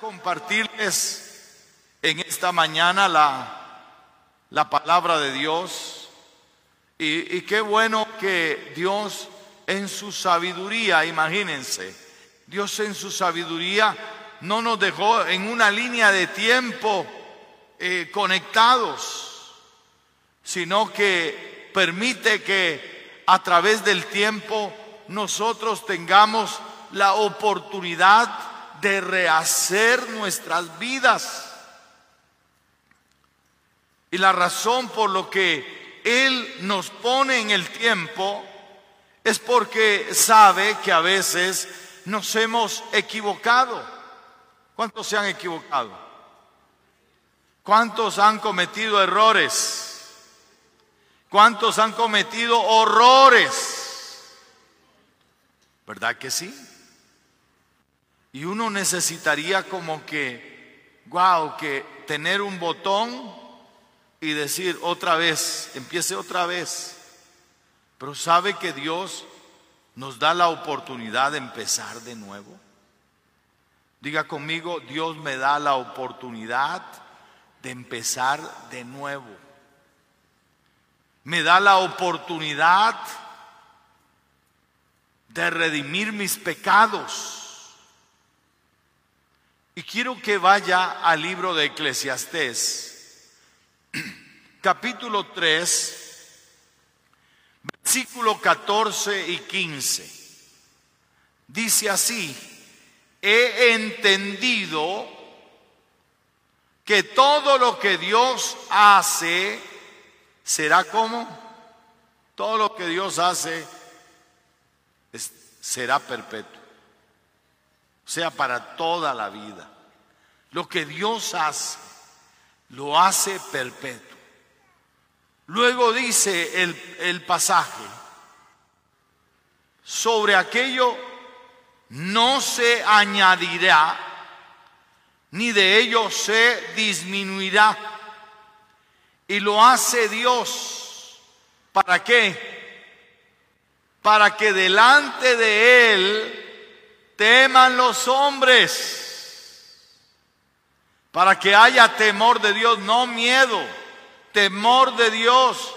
Compartirles en esta mañana la, la palabra de Dios. Y, y qué bueno que Dios en su sabiduría, imagínense, Dios en su sabiduría no nos dejó en una línea de tiempo eh, conectados, sino que permite que a través del tiempo nosotros tengamos la oportunidad de rehacer nuestras vidas. Y la razón por lo que Él nos pone en el tiempo es porque sabe que a veces nos hemos equivocado. ¿Cuántos se han equivocado? ¿Cuántos han cometido errores? ¿Cuántos han cometido horrores? ¿Verdad que sí? Y uno necesitaría como que, wow, que tener un botón y decir otra vez, empiece otra vez. Pero sabe que Dios nos da la oportunidad de empezar de nuevo. Diga conmigo, Dios me da la oportunidad de empezar de nuevo. Me da la oportunidad de redimir mis pecados. Y quiero que vaya al libro de Eclesiastés, capítulo 3, versículo 14 y 15. Dice así, he entendido que todo lo que Dios hace será como, todo lo que Dios hace será perpetuo sea para toda la vida. Lo que Dios hace, lo hace perpetuo. Luego dice el, el pasaje, sobre aquello no se añadirá, ni de ello se disminuirá. Y lo hace Dios. ¿Para qué? Para que delante de Él teman los hombres, para que haya temor de Dios, no miedo, temor de Dios,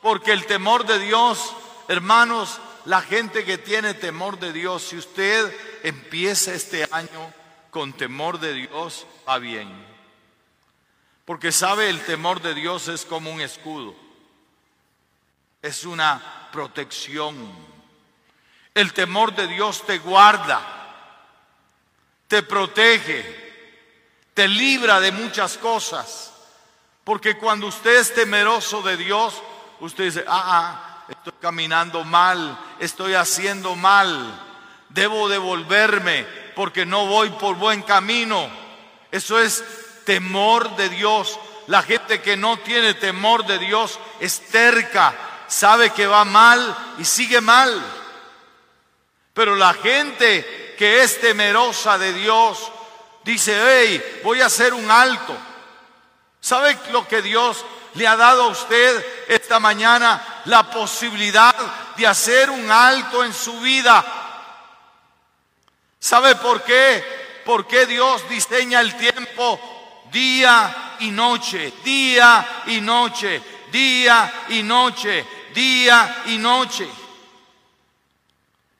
porque el temor de Dios, hermanos, la gente que tiene temor de Dios, si usted empieza este año con temor de Dios, va bien. Porque sabe, el temor de Dios es como un escudo, es una protección. El temor de Dios te guarda te protege, te libra de muchas cosas. Porque cuando usted es temeroso de Dios, usted dice, ah, ah, estoy caminando mal, estoy haciendo mal, debo devolverme porque no voy por buen camino. Eso es temor de Dios. La gente que no tiene temor de Dios es terca, sabe que va mal y sigue mal. Pero la gente que es temerosa de Dios, dice, hey, voy a hacer un alto. ¿Sabe lo que Dios le ha dado a usted esta mañana? La posibilidad de hacer un alto en su vida. ¿Sabe por qué? Porque Dios diseña el tiempo día y noche, día y noche, día y noche, día y noche.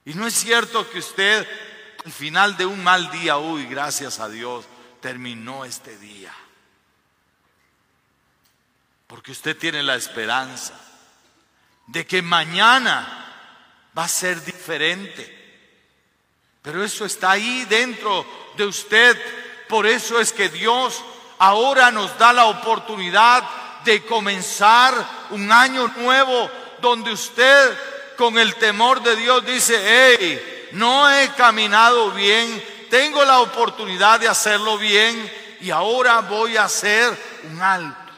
Y no es cierto que usted al final de un mal día, uy, gracias a Dios, terminó este día. Porque usted tiene la esperanza de que mañana va a ser diferente. Pero eso está ahí dentro de usted. Por eso es que Dios ahora nos da la oportunidad de comenzar un año nuevo donde usted con el temor de Dios dice, hey, no he caminado bien, tengo la oportunidad de hacerlo bien y ahora voy a hacer un alto.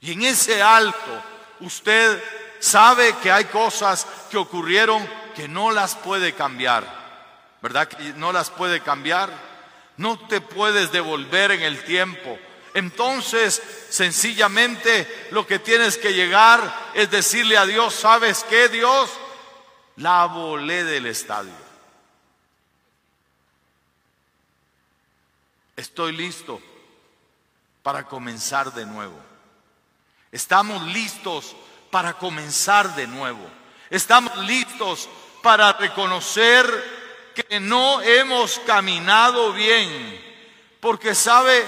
Y en ese alto usted sabe que hay cosas que ocurrieron que no las puede cambiar. ¿Verdad que no las puede cambiar? No te puedes devolver en el tiempo. Entonces, sencillamente lo que tienes que llegar es decirle a Dios, ¿sabes qué, Dios? la volé del estadio. Estoy listo para comenzar de nuevo. Estamos listos para comenzar de nuevo. Estamos listos para reconocer que no hemos caminado bien. Porque sabe,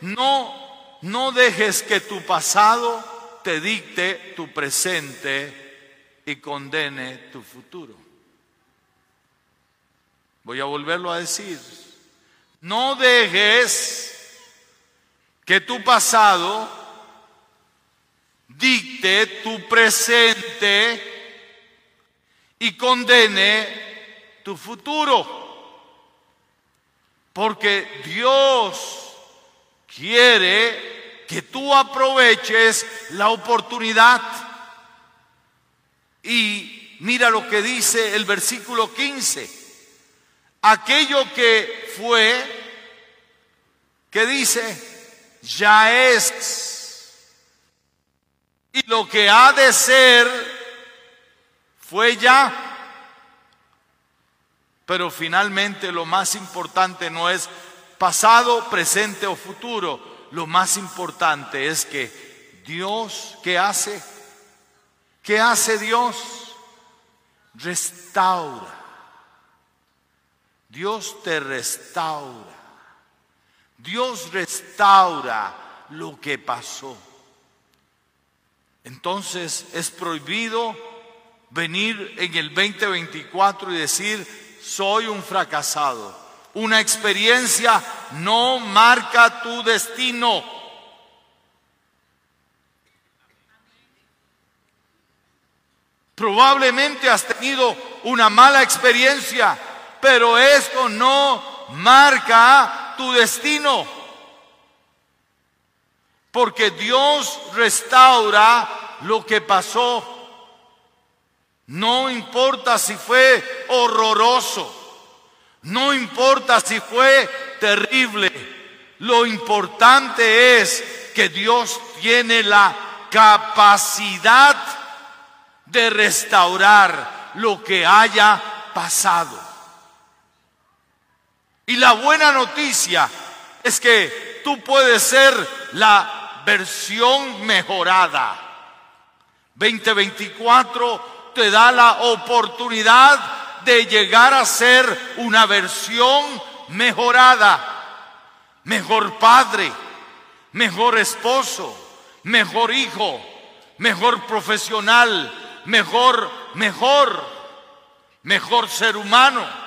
no, no dejes que tu pasado te dicte tu presente y condene tu futuro. Voy a volverlo a decir. No dejes que tu pasado dicte tu presente y condene tu futuro. Porque Dios quiere que tú aproveches la oportunidad. Y mira lo que dice el versículo 15 aquello que fue, que dice, ya es. Y lo que ha de ser, fue ya. Pero finalmente lo más importante no es pasado, presente o futuro. Lo más importante es que Dios, ¿qué hace? ¿Qué hace Dios? Restaura Dios te restaura. Dios restaura lo que pasó. Entonces es prohibido venir en el 2024 y decir, soy un fracasado. Una experiencia no marca tu destino. Probablemente has tenido una mala experiencia pero esto no marca tu destino. Porque Dios restaura lo que pasó. No importa si fue horroroso. No importa si fue terrible. Lo importante es que Dios tiene la capacidad de restaurar lo que haya pasado. Y la buena noticia es que tú puedes ser la versión mejorada. 2024 te da la oportunidad de llegar a ser una versión mejorada. Mejor padre, mejor esposo, mejor hijo, mejor profesional, mejor, mejor, mejor ser humano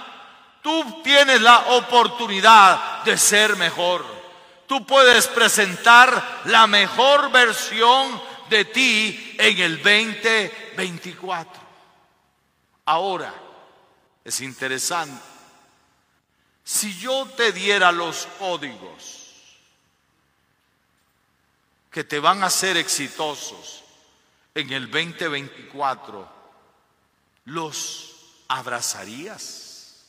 Tú tienes la oportunidad de ser mejor. Tú puedes presentar la mejor versión de ti en el 2024. Ahora, es interesante. Si yo te diera los códigos que te van a ser exitosos en el 2024, ¿los abrazarías?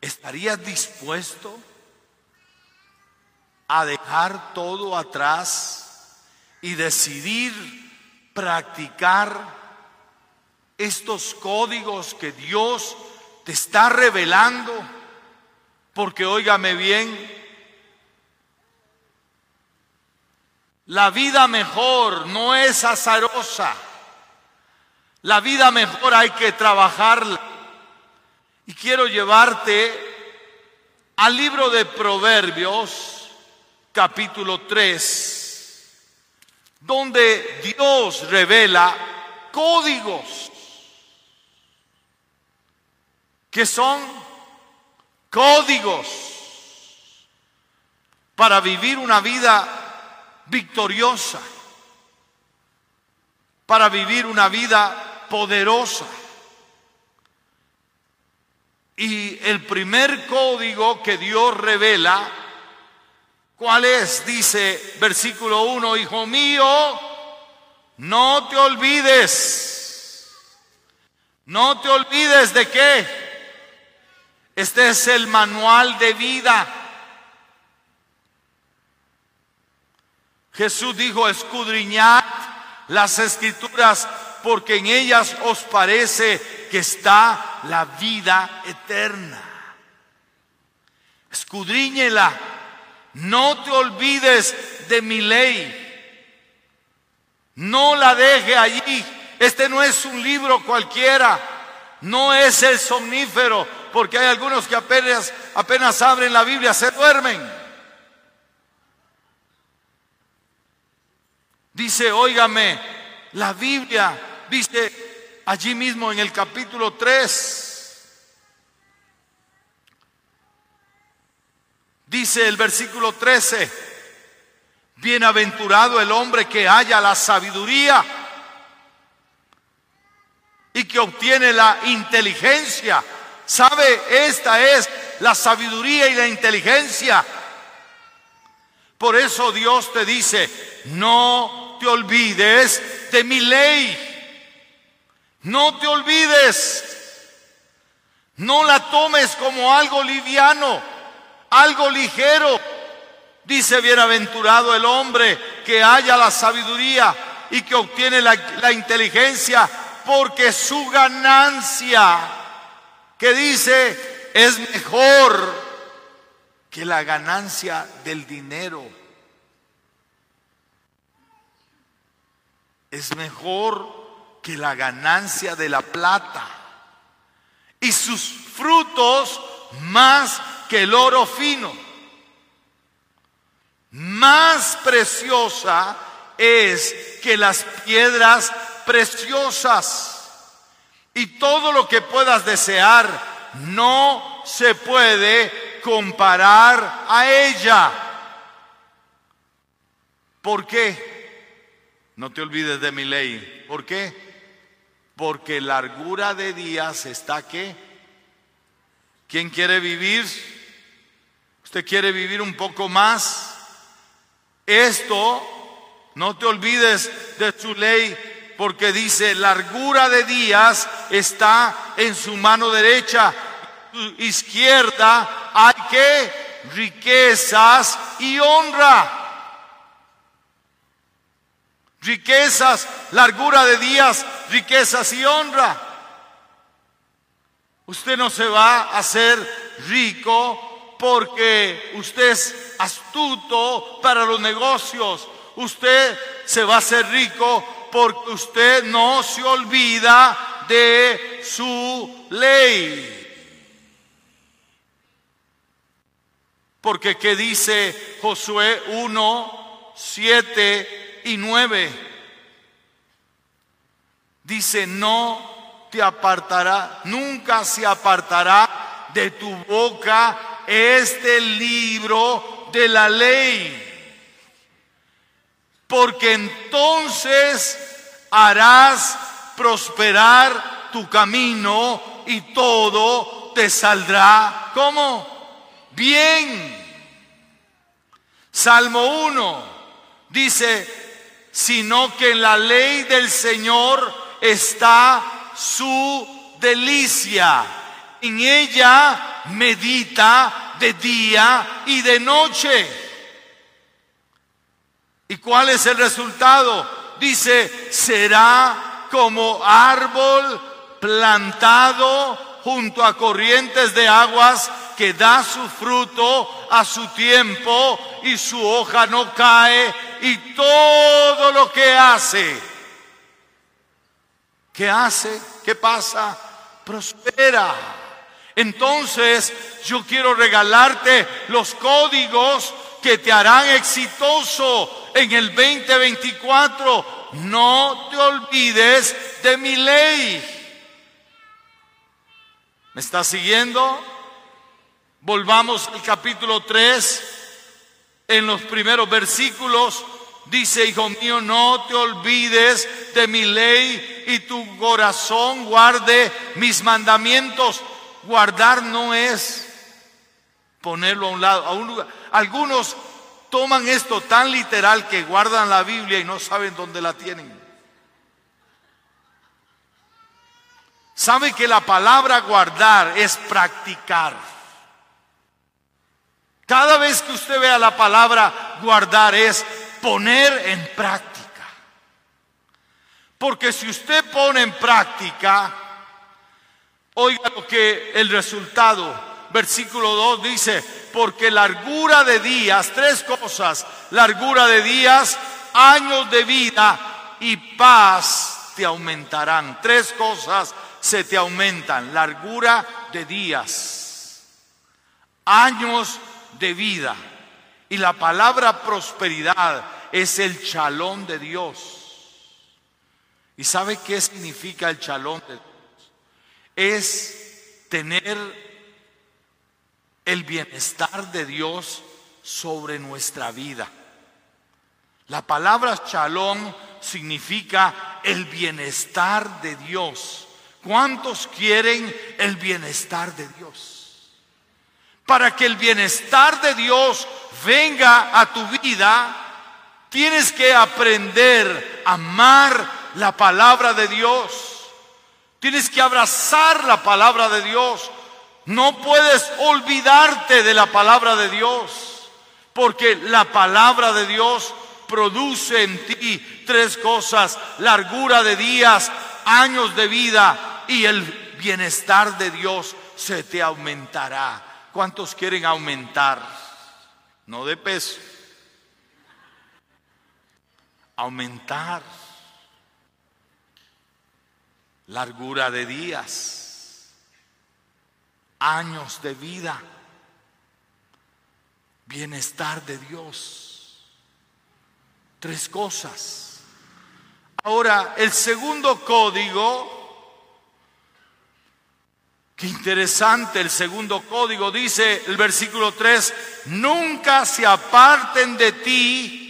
¿Estarías dispuesto a dejar todo atrás y decidir practicar estos códigos que Dios te está revelando? Porque óigame bien, la vida mejor no es azarosa. La vida mejor hay que trabajarla. Y quiero llevarte al libro de Proverbios, capítulo 3, donde Dios revela códigos que son códigos para vivir una vida victoriosa, para vivir una vida poderosa. Y el primer código que Dios revela, ¿cuál es? Dice versículo 1, Hijo mío, no te olvides, no te olvides de qué. Este es el manual de vida. Jesús dijo, escudriñad las escrituras porque en ellas os parece que está la vida eterna. escudriñela, no te olvides de mi ley, no la deje allí. Este no es un libro cualquiera, no es el somnífero, porque hay algunos que apenas, apenas abren la Biblia, se duermen. Dice, óigame, la Biblia dice allí mismo en el capítulo 3, Dice el versículo 13, bienaventurado el hombre que haya la sabiduría y que obtiene la inteligencia. ¿Sabe? Esta es la sabiduría y la inteligencia. Por eso Dios te dice, no te olvides de mi ley. No te olvides. No la tomes como algo liviano algo ligero. Dice, bienaventurado el hombre que haya la sabiduría y que obtiene la, inteligencia, porque su ganancia, que dice, es mejor que la ganancia del dinero. Es mejor que la ganancia de la plata. Y sus frutos más que el oro fino. Más preciosa es que las piedras preciosas. Y todo lo que puedas desear no se puede comparar a ella. ¿Por qué? No te olvides de mi ley. ¿Por qué? Porque largura de días está que. ¿Quién quiere vivir? ¿Usted quiere vivir un poco más? Esto, no te olvides de su ley, porque dice, largura de días está en su mano derecha, izquierda hay que riquezas y honra. Riquezas, largura de días, riquezas y honra. Usted no se va a hacer rico porque usted es astuto para los negocios. Usted se va a hacer rico porque usted no se olvida de su ley. Porque ¿qué dice Josué 1, 7 y 9? Dice, no te apartará, nunca se apartará de tu boca este libro de la ley. Porque entonces harás prosperar tu camino y todo te saldrá como bien. Salmo 1 dice, sino que en la ley del Señor está su delicia. En ella medita de día y de noche. ¿Y cuál es el resultado? Dice, será como árbol plantado junto a corrientes de aguas que da su fruto a su tiempo y su hoja no cae y todo lo que hace, ¿qué hace? ¿Qué pasa? Prospera. Entonces yo quiero regalarte los códigos que te harán exitoso en el 2024. No te olvides de mi ley. ¿Me estás siguiendo? Volvamos al capítulo 3. En los primeros versículos dice, hijo mío, no te olvides de mi ley y tu corazón guarde mis mandamientos Guardar no es ponerlo a un lado, a un lugar. Algunos toman esto tan literal que guardan la Biblia y no saben dónde la tienen. Sabe que la palabra guardar es practicar. Cada vez que usted vea la palabra guardar es poner en práctica. Porque si usted pone en práctica, Oiga lo que el resultado, versículo 2 dice, porque largura de días, tres cosas, largura de días, años de vida y paz te aumentarán. Tres cosas se te aumentan, largura de días, años de vida. Y la palabra prosperidad es el chalón de Dios. ¿Y sabe qué significa el chalón de Dios? Es tener el bienestar de Dios sobre nuestra vida. La palabra shalom significa el bienestar de Dios. ¿Cuántos quieren el bienestar de Dios? Para que el bienestar de Dios venga a tu vida, tienes que aprender a amar la palabra de Dios. Tienes que abrazar la palabra de Dios. No puedes olvidarte de la palabra de Dios, porque la palabra de Dios produce en ti tres cosas, largura de días, años de vida y el bienestar de Dios se te aumentará. ¿Cuántos quieren aumentar? No de peso. Aumentar. Largura de días años de vida, bienestar de Dios. Tres cosas. Ahora, el segundo código, qué interesante, el segundo código dice el versículo 3, nunca se aparten de ti.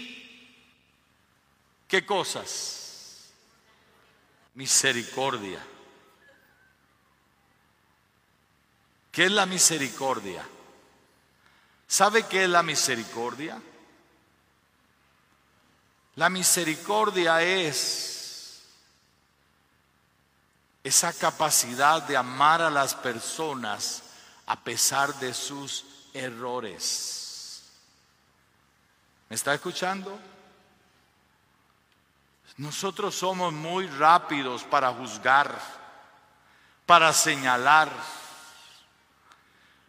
¿Qué cosas? Misericordia ¿Qué es la misericordia? ¿Sabe qué es la misericordia? La misericordia es esa capacidad de amar a las personas a pesar de sus errores. ¿Me está escuchando? Nosotros somos muy rápidos para juzgar, para señalar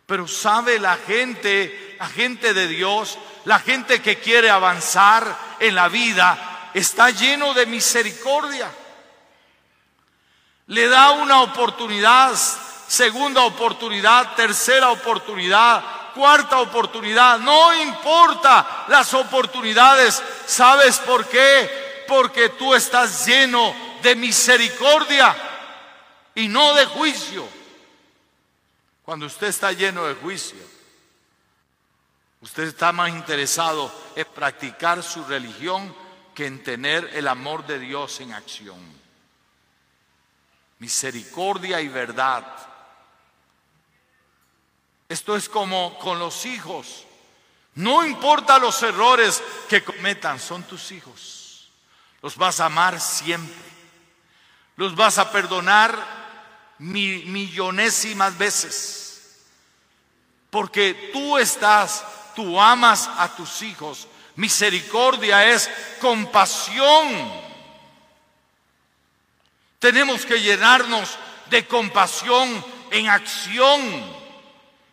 pero sabe la gente, la gente de Dios, la gente que quiere avanzar en la vida, está lleno de misericordia. Le da una oportunidad, segunda oportunidad, tercera oportunidad, cuarta oportunidad. No importa las oportunidades. ¿Sabes por qué? Porque tú estás lleno de misericordia y no de juicio. Cuando usted está lleno de juicio, usted está más interesado en practicar su religión que en tener el amor de Dios en acción. Misericordia y verdad. Esto es como con los hijos. No importa los errores que cometan, son tus hijos. Los vas a amar siempre. Los vas a perdonar millonésimas veces. Porque tú estás, tú amas a tus hijos. Misericordia es compasión. Tenemos que llenarnos de compasión en acción.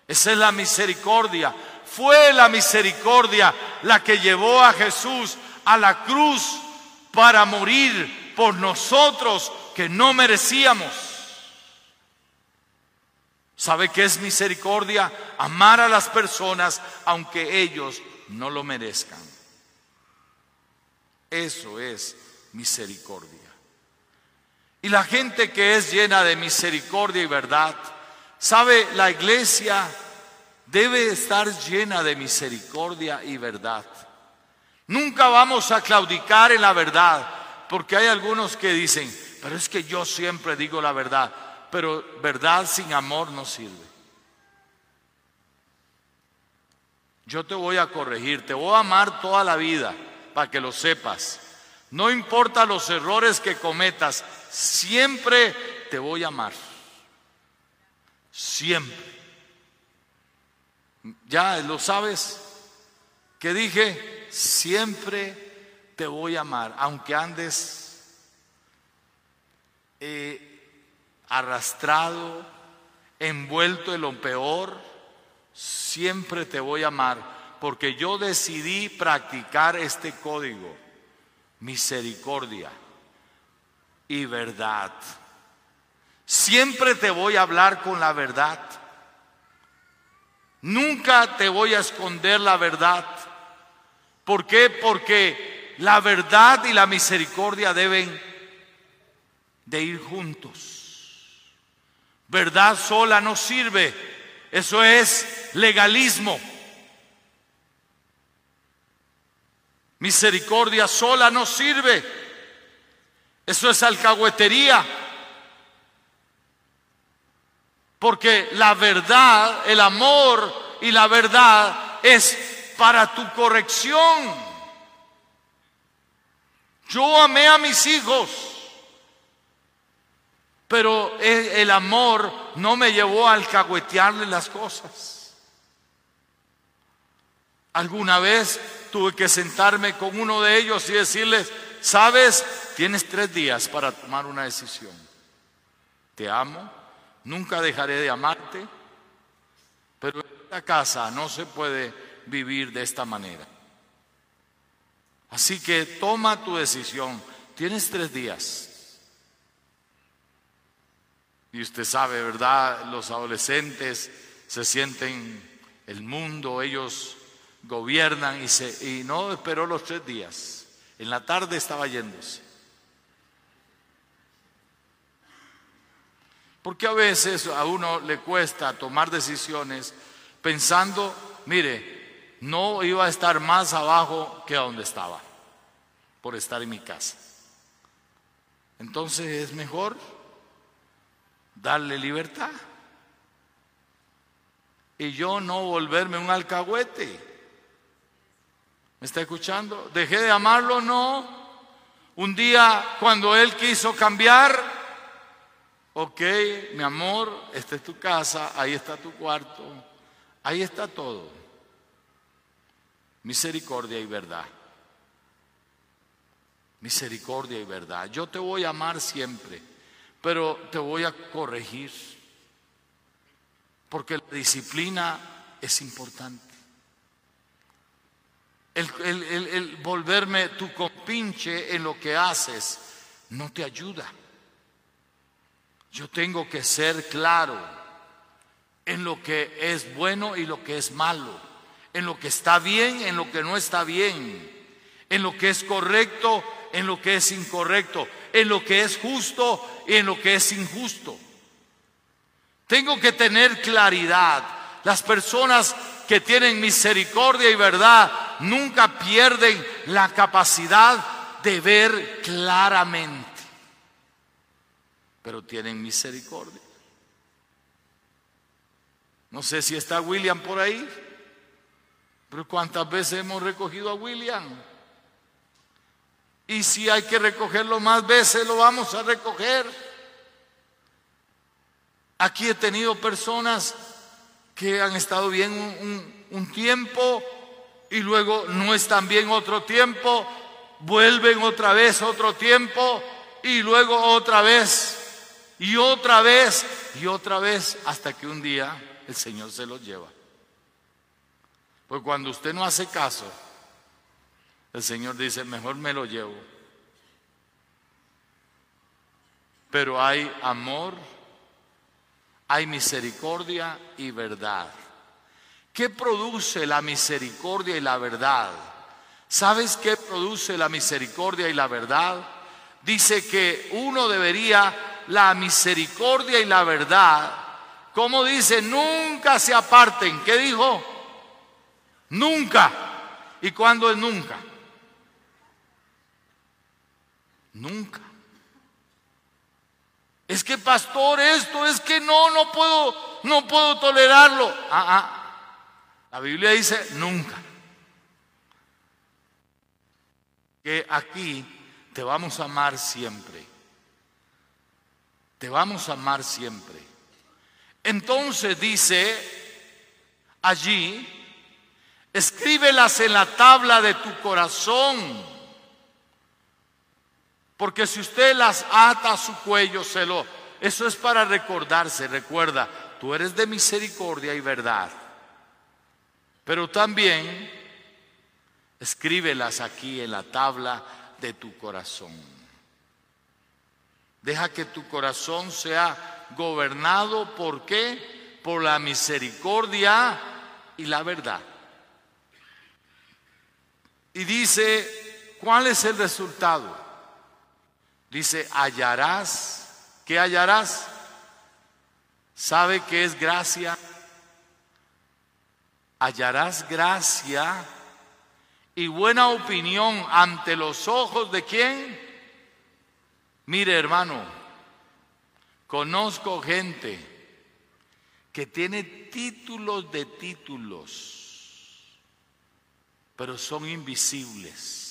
Esa es la misericordia. Fue la misericordia la que llevó a Jesús a la cruz para morir por nosotros que no merecíamos. ¿Sabe qué es misericordia? Amar a las personas aunque ellos no lo merezcan. Eso es misericordia. Y la gente que es llena de misericordia y verdad, ¿sabe? La iglesia debe estar llena de misericordia y verdad. Nunca vamos a claudicar en la verdad, porque hay algunos que dicen, pero es que yo siempre digo la verdad pero verdad sin amor no sirve. Yo te voy a corregir, te voy a amar toda la vida para que lo sepas. No importa los errores que cometas, siempre te voy a amar. Siempre. Ya lo sabes. Que dije, siempre te voy a amar, aunque andes eh, arrastrado, envuelto en lo peor, siempre te voy a amar porque yo decidí practicar este código, misericordia y verdad. Siempre te voy a hablar con la verdad. Nunca te voy a esconder la verdad. ¿Por qué? Porque la verdad y la misericordia deben de ir juntos. Verdad sola no sirve. Eso es legalismo. Misericordia sola no sirve. Eso es alcahuetería. Porque la verdad, el amor y la verdad es para tu corrección. Yo amé a mis hijos, pero el amor no me llevó a alcahuetearle las cosas. Alguna vez tuve que sentarme con uno de ellos y decirles, sabes, tienes tres días para tomar una decisión. Te amo nunca dejaré de amarte, pero en esta casa no se puede vivir de esta manera. Así que toma tu decisión. Tienes tres días. Y usted sabe, ¿verdad? Los adolescentes se sienten el mundo, ellos gobiernan y, se, y no esperó los tres días. En la tarde estaba yéndose. Porque a veces a uno le cuesta tomar decisiones pensando, mire, no iba a estar más abajo que donde estaba, por estar en mi casa. Entonces es mejor darle libertad. Y yo no volverme un alcahuete. ¿Me está escuchando? ¿Dejé de amarlo? No. Un día cuando él quiso cambiar, Ok, mi amor, esta es tu casa, ahí está tu cuarto, ahí está todo. Misericordia y verdad. Misericordia y verdad. Yo te voy a amar siempre, pero te voy a corregir. Porque la disciplina es importante. El, volverme tu compinche en lo que haces no te ayuda. Yo tengo que ser claro en lo que es bueno y lo que es malo, en lo que está bien, en lo que no está bien, en lo que es correcto, en lo que es incorrecto, en lo que es justo y en lo que es injusto. Tengo que tener claridad. Las personas que tienen misericordia y verdad nunca pierden la capacidad de ver claramente pero tienen misericordia. No sé si está William por ahí, pero ¿cuántas veces hemos recogido a William? Y si hay que recogerlo más veces, lo vamos a recoger. Aquí he tenido personas que han estado bien un, un tiempo y luego no están bien otro tiempo, vuelven otra vez otro tiempo y luego otra vez y otra vez y otra vez hasta que un día el Señor se los lleva. Pues cuando usted no hace caso, el Señor dice, mejor me lo llevo. Pero hay amor, hay misericordia y verdad. ¿Qué produce la misericordia y la verdad? ¿Sabes qué produce la misericordia y la verdad? Dice que uno debería la misericordia y la verdad, como dice, nunca se aparten. ¿Qué dijo? Nunca. ¿Y cuándo es nunca? Nunca. Es que pastor, esto es que no, no puedo, no puedo tolerarlo. Ah, ah. La Biblia dice nunca. Que aquí te vamos a amar siempre te vamos a amar siempre. Entonces dice allí, escríbelas en la tabla de tu corazón, porque si usted las ata a su cuello, se lo, eso es para recordarse, recuerda, tú eres de misericordia y verdad. Pero también escríbelas aquí en la tabla de tu corazón. Deja que tu corazón sea gobernado por qué? Por la misericordia y la verdad. Y dice, ¿cuál es el resultado? Dice, hallarás, ¿qué hallarás? ¿Sabe qué es gracia? Hallarás gracia y buena opinión ante los ojos de quién? Mire hermano, conozco gente que tiene títulos de títulos, pero son invisibles,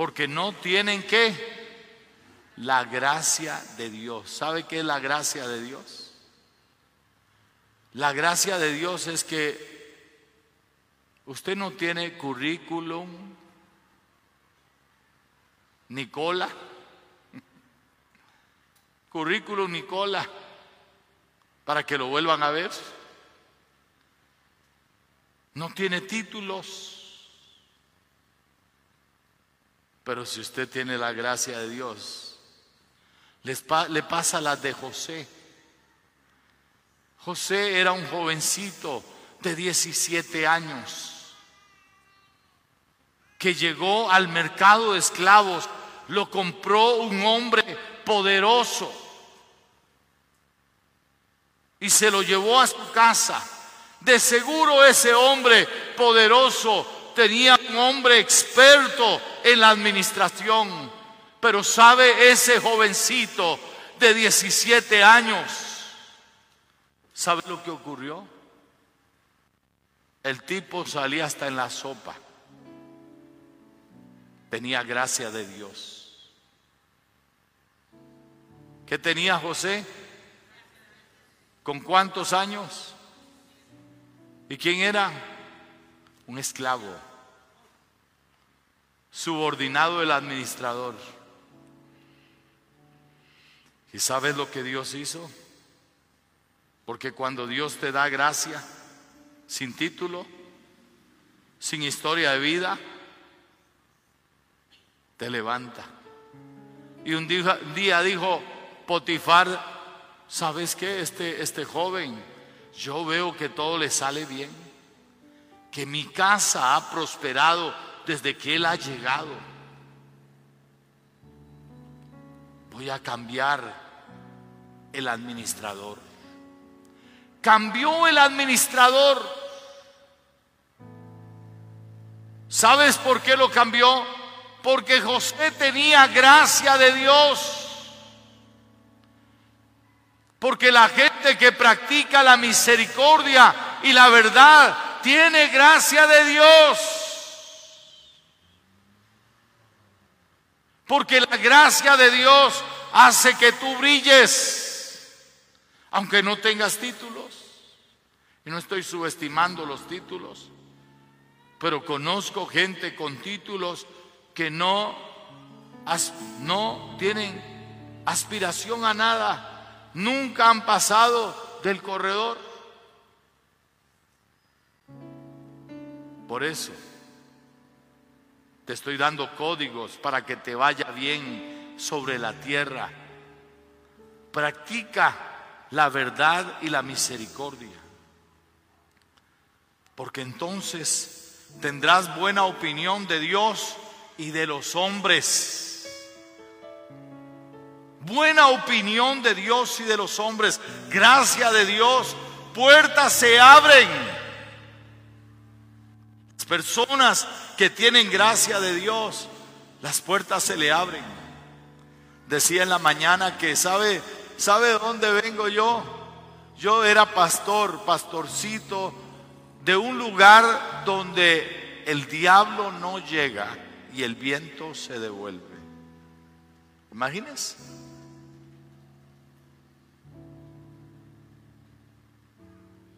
porque no tienen qué? La gracia de Dios. ¿Sabe qué es la gracia de Dios? La gracia de Dios es que Usted no tiene currículum, Nicola. Currículum Nicola, para que lo vuelvan a ver. No tiene títulos. Pero si usted tiene la gracia de Dios, le pasa la de José. José era un jovencito de 17 años que llegó al mercado de esclavos, lo compró un hombre poderoso y se lo llevó a su casa. De seguro ese hombre poderoso tenía un hombre experto en la administración, pero sabe ese jovencito de 17 años, ¿sabe lo que ocurrió? El tipo salía hasta en la sopa tenía gracia de Dios. ¿Qué tenía José? ¿Con cuántos años? ¿Y quién era? Un esclavo, subordinado del administrador. ¿Y sabes lo que Dios hizo? Porque cuando Dios te da gracia, sin título, sin historia de vida, te levanta. Y un día, dijo Potifar, ¿sabes qué? Este, este joven, yo veo que todo le sale bien, que mi casa ha prosperado desde que él ha llegado. Voy a cambiar el administrador. Cambió el administrador. ¿Sabes por qué lo cambió? Porque José tenía gracia de Dios. Porque la gente que practica la misericordia y la verdad tiene gracia de Dios. Porque la gracia de Dios hace que tú brilles, aunque no tengas títulos. Y no estoy subestimando los títulos, pero conozco gente con títulos que no, no tienen aspiración a nada, nunca han pasado del corredor. Por eso te estoy dando códigos para que te vaya bien sobre la tierra. Practica la verdad y la misericordia. Porque entonces tendrás buena opinión de Dios y de los hombres. Buena opinión de Dios y de los hombres. Gracia de Dios. Puertas se abren. Personas que tienen gracia de Dios, las puertas se le abren. Decía en la mañana que sabe, ¿sabe dónde vengo yo? Yo era pastor, pastorcito de un lugar donde el diablo no llega y el viento se devuelve. Imagínense.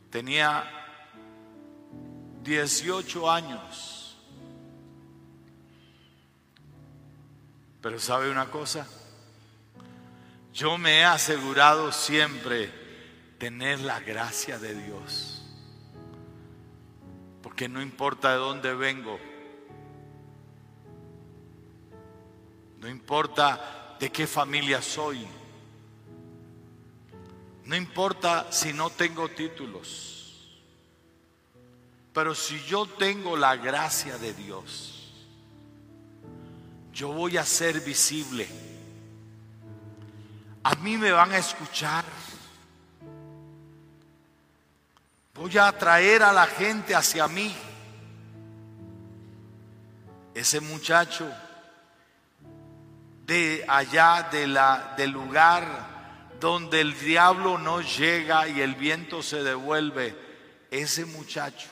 Tenía 18 años. Pero ¿sabe una cosa? Yo me he asegurado siempre tener la gracia de Dios. Porque no importa de dónde vengo, no importa de qué familia soy, no importa si no tengo títulos, pero si yo tengo la gracia de Dios, yo voy a ser visible. A mí me van a escuchar. Voy a atraer a la gente hacia mí. Ese muchacho de allá del lugar donde el diablo no llega y el viento se devuelve, ese muchacho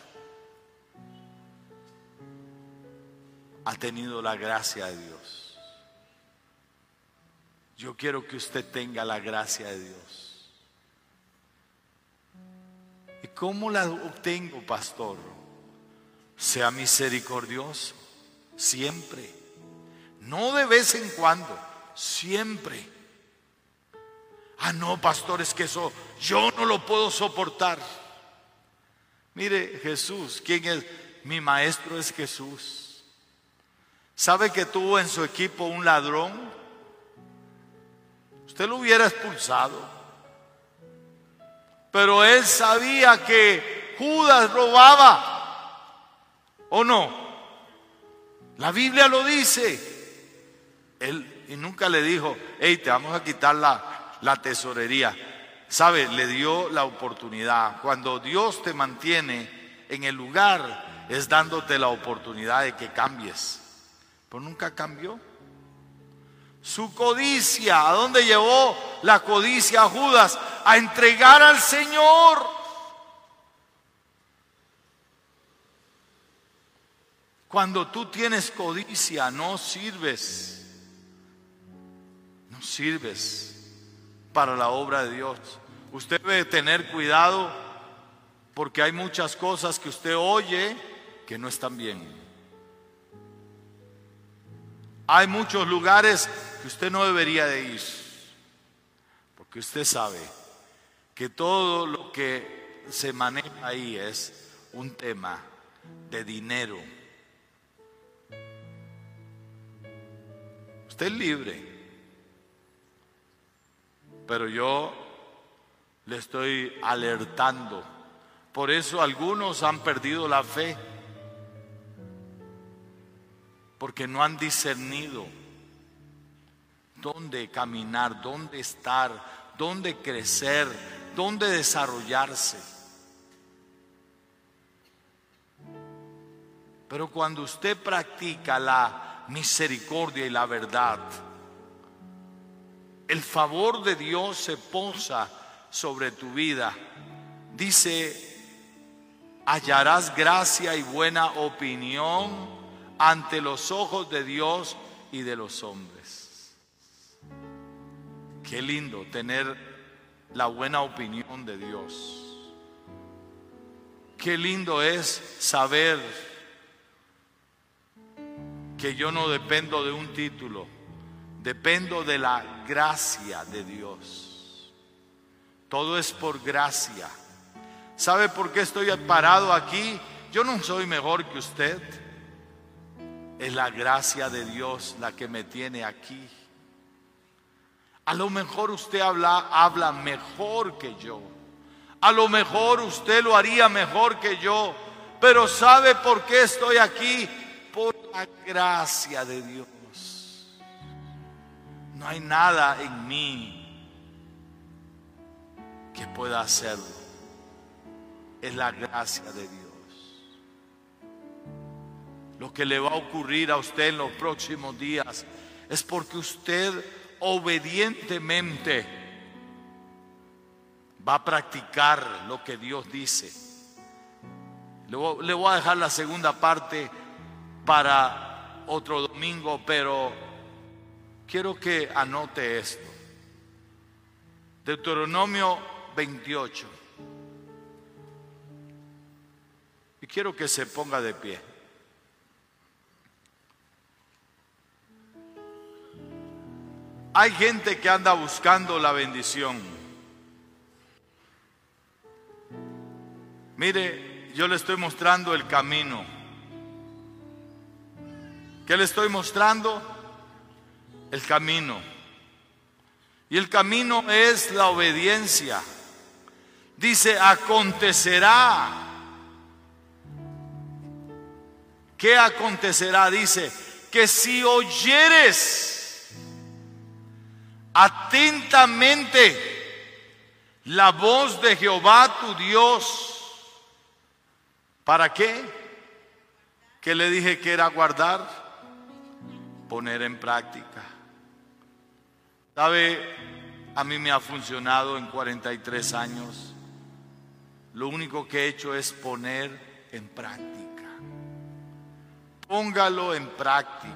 ha tenido la gracia de Dios. Yo quiero que usted tenga la gracia de Dios. ¿Y cómo la obtengo, pastor? Sea misericordioso, siempre. No de vez en cuando, siempre. Ah, no, pastor, es que eso yo no lo puedo soportar. Mire, Jesús, ¿quién es? Mi maestro es Jesús. ¿Sabe que tuvo en su equipo un ladrón? Usted lo hubiera expulsado. Pero él sabía que Judas robaba. ¿O no? La Biblia lo dice. Él y nunca le dijo, hey, te vamos a quitar la, la tesorería. ¿Sabe? Le dio la oportunidad. Cuando Dios te mantiene en el lugar, es dándote la oportunidad de que cambies. Pero nunca cambió. Su codicia, ¿a dónde llevó la codicia a Judas? A entregar al Señor. Cuando tú tienes codicia, no sirves. No sirves para la obra de Dios. Usted debe tener cuidado porque hay muchas cosas que usted oye que no están bien. Hay muchos lugares que usted no debería de ir, porque usted sabe que todo lo que se maneja ahí es un tema de dinero. Usted es libre pero yo le estoy alertando. Por eso algunos han perdido la fe, porque no han discernido dónde caminar, dónde estar, dónde crecer, dónde desarrollarse. Pero cuando usted practica la misericordia y la verdad, el favor de Dios se posa sobre tu vida. Dice, hallarás gracia y buena opinión ante los ojos de Dios y de los hombres. Qué lindo tener la buena opinión de Dios. Qué lindo es saber que yo no dependo de un título Dependo de la gracia de Dios. Todo es por gracia. ¿Sabe por qué estoy parado aquí? Yo no soy mejor que usted. Es la gracia de Dios la que me tiene aquí. A lo mejor usted habla, habla mejor que yo. A lo mejor usted lo haría mejor que yo. Pero ¿sabe por qué estoy aquí? Por la gracia de Dios. No hay nada en mí que pueda hacerlo. Es la gracia de Dios. Lo que le va a ocurrir a usted en los próximos días es porque usted obedientemente va a practicar lo que Dios dice. Le voy a dejar la segunda parte para otro domingo, pero quiero que anote esto. Deuteronomio 28. Y quiero que se ponga de pie. Hay gente que anda buscando la bendición. Mire, yo le estoy mostrando el camino. ¿Qué le estoy mostrando? El camino. Y el camino es la obediencia. Dice, acontecerá. ¿Qué acontecerá? Dice, que si oyeres atentamente la voz de Jehová tu Dios, ¿para qué? ¿Qué le dije que era guardar? Poner en práctica. ¿Sabe? A mí me ha funcionado en 43 años. Lo único que he hecho es poner en práctica. Póngalo en práctica.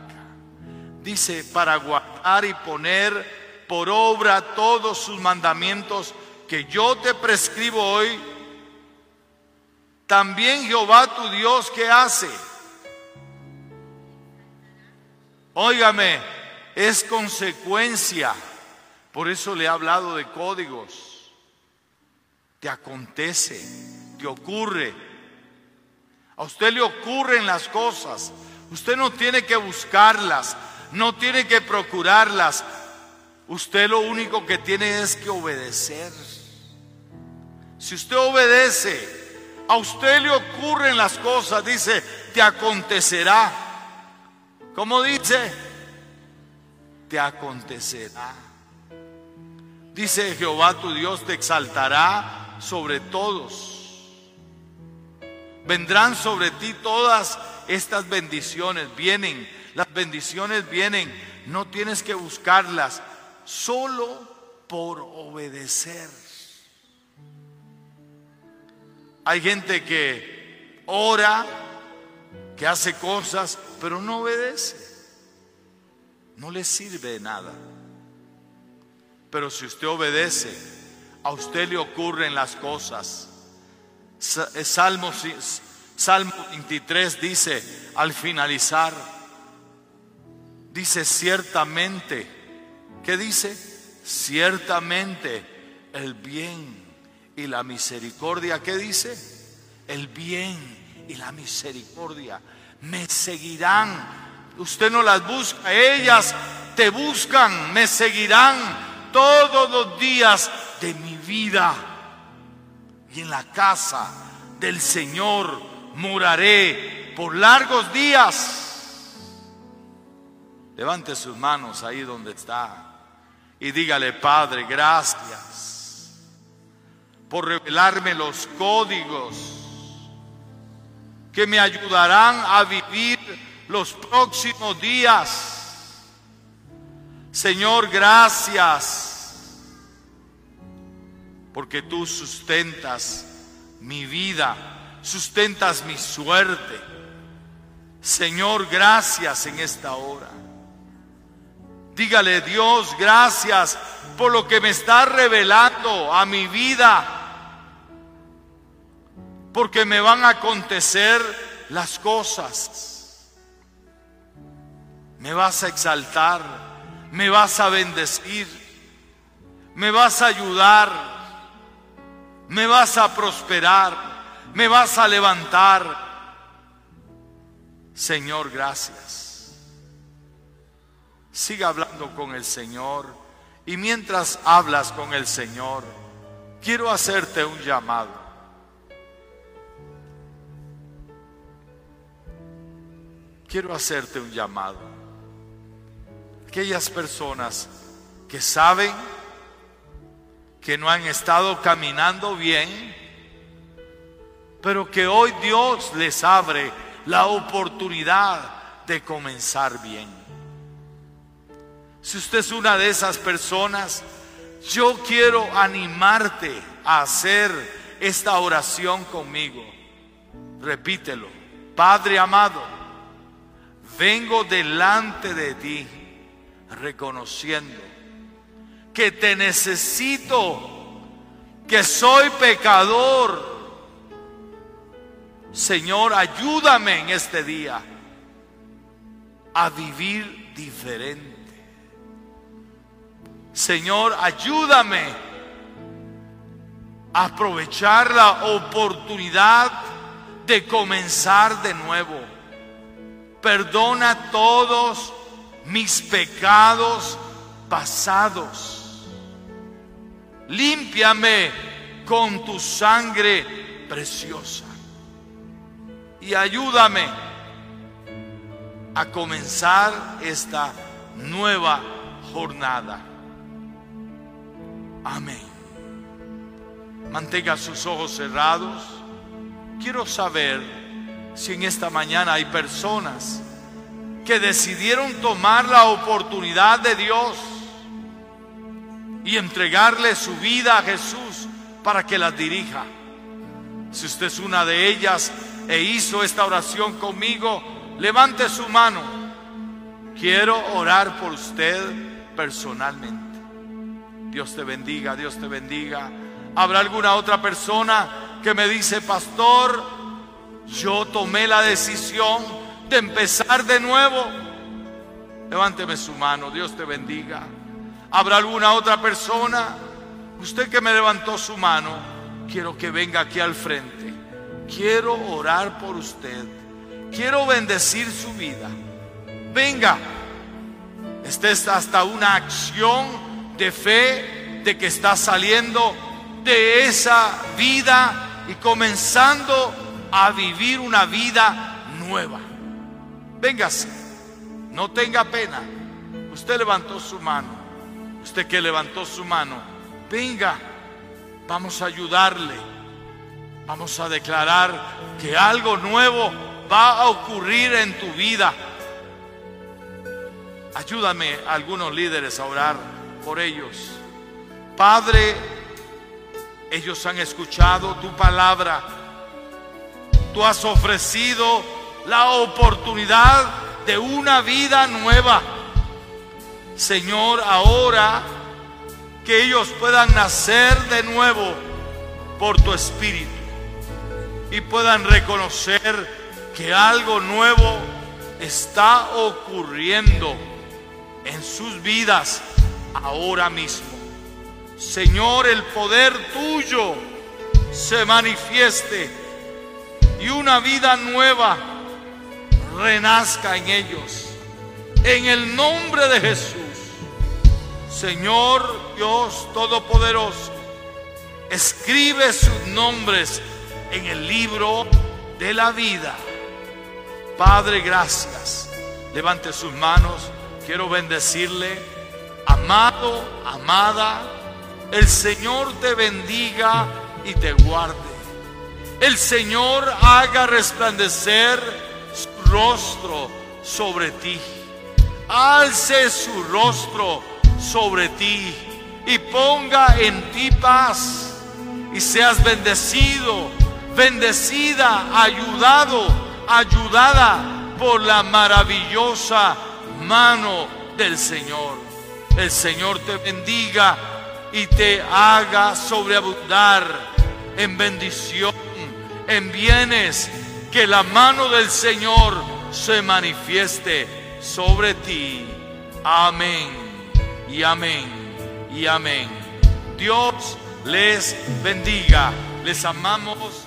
Dice, para guardar y poner por obra todos sus mandamientos que yo te prescribo hoy, también Jehová tu Dios que hace. Óigame, es consecuencia. Por eso le he hablado de códigos. Te acontece, te ocurre. A usted le ocurren las cosas. Usted no tiene que buscarlas, no tiene que procurarlas. Usted lo único que tiene es que obedecer. Si usted obedece, a usted le ocurren las cosas, dice, te acontecerá. ¿Cómo dice? Te acontecerá. Dice Jehová tu Dios te exaltará sobre todos. Vendrán sobre ti todas estas bendiciones. Vienen, las bendiciones vienen. No tienes que buscarlas, solo por obedecer. Hay gente que ora, que hace cosas, pero no obedece. No le sirve de nada. Pero si usted obedece, a usted le ocurren las cosas. Eh, Salmo, Salmo 23 dice, al finalizar, dice ciertamente, ¿qué dice? Ciertamente el bien y la misericordia, ¿qué dice? El bien y la misericordia me seguirán. Usted no las busca, ellas te buscan, me seguirán todos los días de mi vida. Y en la casa del Señor moraré por largos días. Levante sus manos ahí donde está y dígale, Padre, gracias por revelarme los códigos que me ayudarán a vivir los próximos días. Señor, gracias, porque tú sustentas mi vida, sustentas mi suerte. Señor, gracias en esta hora. Dígale, Dios, gracias por lo que me está revelando a mi vida porque me van a acontecer las cosas. Me vas a exaltar, me vas a bendecir, me vas a ayudar, me vas a prosperar, me vas a levantar. Señor, gracias. Siga hablando con el Señor y mientras hablas con el Señor, quiero hacerte un llamado. quiero hacerte un llamado. Aquellas personas que saben que no han estado caminando bien, pero que hoy Dios les abre la oportunidad de comenzar bien. Si usted es una de esas personas, yo quiero animarte a hacer esta oración conmigo. Repítelo. Padre amado, vengo delante de ti reconociendo que te necesito, que soy pecador. Señor, ayúdame en este día a vivir diferente. Señor, ayúdame a aprovechar la oportunidad de comenzar de nuevo. Perdona todos mis pecados pasados. Límpiame con tu sangre preciosa. Y ayúdame a comenzar esta nueva jornada. Amén. Mantenga sus ojos cerrados. Quiero saber si en esta mañana hay personas que decidieron tomar la oportunidad de Dios y entregarle su vida a Jesús para que las dirija. Si usted es una de ellas e hizo esta oración conmigo, levante su mano. Quiero orar por usted personalmente. Dios te bendiga, Dios te bendiga. ¿Habrá alguna otra persona que me dice, pastor, yo tomé la decisión de empezar de nuevo? Levánteme su mano, Dios te bendiga. ¿Habrá alguna otra persona? Usted que me levantó su mano, quiero que venga aquí al frente. Quiero orar por usted. Quiero bendecir su vida. Venga. Esta es hasta una acción de fe de que está saliendo de esa vida y comenzando a vivir una vida nueva. Véngase, no tenga pena. Usted levantó su mano, usted que levantó su mano, venga, vamos a ayudarle. Vamos a declarar que algo nuevo va a ocurrir en tu vida. Ayúdame a algunos líderes a orar por ellos. Padre, ellos han escuchado tu palabra. Tú has ofrecido la oportunidad de una vida nueva. Señor, ahora que ellos puedan nacer de nuevo por tu espíritu y puedan reconocer que algo nuevo está ocurriendo en sus vidas ahora mismo. Señor, el poder tuyo se manifieste y una vida nueva renazca en ellos. En el nombre de Jesús, Señor Dios Todopoderoso, escribe sus nombres en el libro de la vida. Padre, gracias. Levante sus manos. Quiero bendecirle. Amado, amada el Señor te bendiga y te guarde. El Señor haga resplandecer su rostro sobre ti. Alce su rostro sobre ti y ponga en ti paz. Y seas bendecido, bendecida, ayudado, ayudada por la maravillosa mano del Señor. El Señor te bendiga y te haga sobreabundar en bendición, en bienes, que la mano del Señor se manifieste sobre ti. Amén y amén y amén. Dios les bendiga. Les amamos,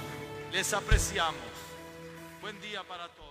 les apreciamos. Buen día para todos.